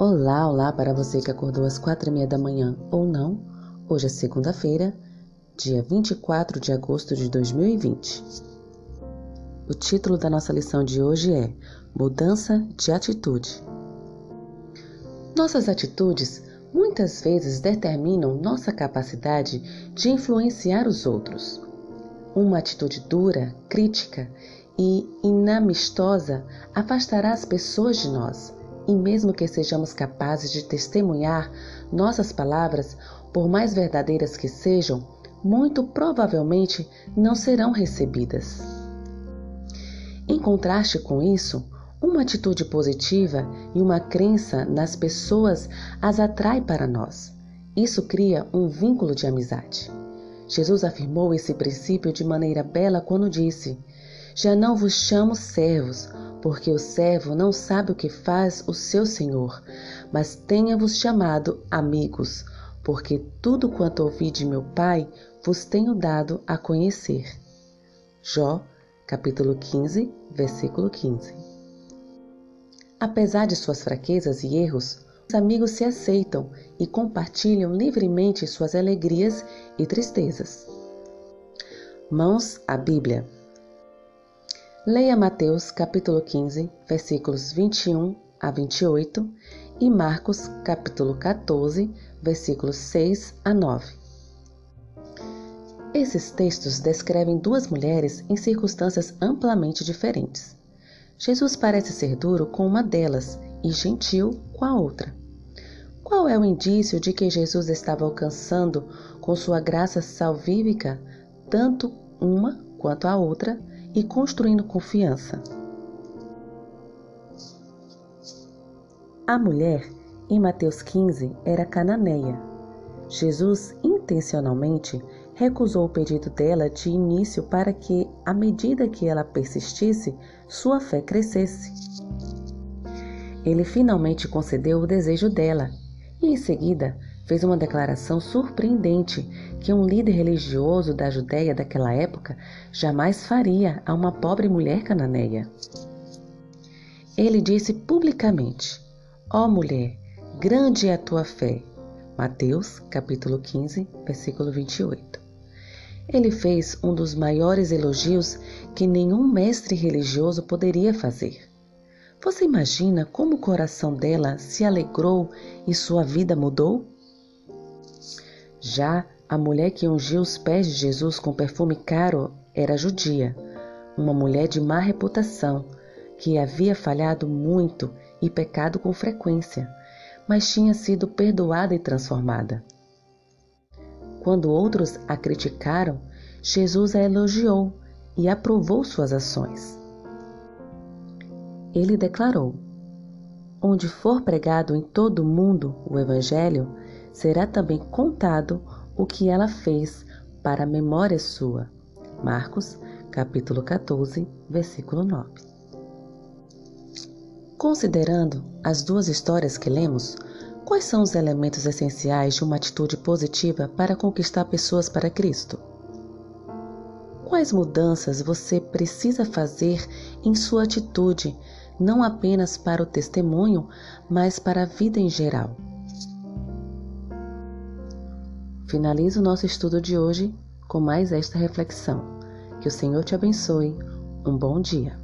Olá, olá para você que acordou às quatro e meia da manhã ou não. Hoje é segunda-feira, dia 24 de agosto de 2020. O título da nossa lição de hoje é Mudança de Atitude. Nossas atitudes muitas vezes determinam nossa capacidade de influenciar os outros. Uma atitude dura, crítica e inamistosa afastará as pessoas de nós e mesmo que sejamos capazes de testemunhar nossas palavras, por mais verdadeiras que sejam, muito provavelmente não serão recebidas. Em contraste com isso, uma atitude positiva e uma crença nas pessoas as atrai para nós. Isso cria um vínculo de amizade. Jesus afirmou esse princípio de maneira bela quando disse: Já não vos chamo servos, porque o servo não sabe o que faz o seu senhor, mas tenha-vos chamado amigos, porque tudo quanto ouvi de meu Pai vos tenho dado a conhecer. Jó, capítulo 15, versículo 15. Apesar de suas fraquezas e erros, os amigos se aceitam e compartilham livremente suas alegrias e tristezas. Mãos à Bíblia. Leia Mateus capítulo 15, versículos 21 a 28 e Marcos capítulo 14, versículos 6 a 9. Esses textos descrevem duas mulheres em circunstâncias amplamente diferentes. Jesus parece ser duro com uma delas e gentil com a outra. Qual é o indício de que Jesus estava alcançando com sua graça salvífica tanto uma quanto a outra e construindo confiança. A mulher, em Mateus 15, era cananeia. Jesus intencionalmente recusou o pedido dela de início para que, à medida que ela persistisse, sua fé crescesse. Ele finalmente concedeu o desejo dela e, em seguida, fez uma declaração surpreendente que um líder religioso da Judéia daquela época jamais faria a uma pobre mulher cananeia. Ele disse publicamente: Ó oh mulher, grande é a tua fé. Mateus, capítulo 15, versículo 28. Ele fez um dos maiores elogios que nenhum mestre religioso poderia fazer. Você imagina como o coração dela se alegrou e sua vida mudou? Já a mulher que ungiu os pés de Jesus com perfume caro era judia, uma mulher de má reputação, que havia falhado muito e pecado com frequência, mas tinha sido perdoada e transformada. Quando outros a criticaram, Jesus a elogiou e aprovou suas ações. Ele declarou: Onde for pregado em todo o mundo o Evangelho, será também contado o que ela fez para a memória sua. Marcos, capítulo 14, versículo 9. Considerando as duas histórias que lemos, quais são os elementos essenciais de uma atitude positiva para conquistar pessoas para Cristo? Quais mudanças você precisa fazer em sua atitude, não apenas para o testemunho, mas para a vida em geral? Finalizo o nosso estudo de hoje com mais esta reflexão. Que o Senhor te abençoe. Um bom dia.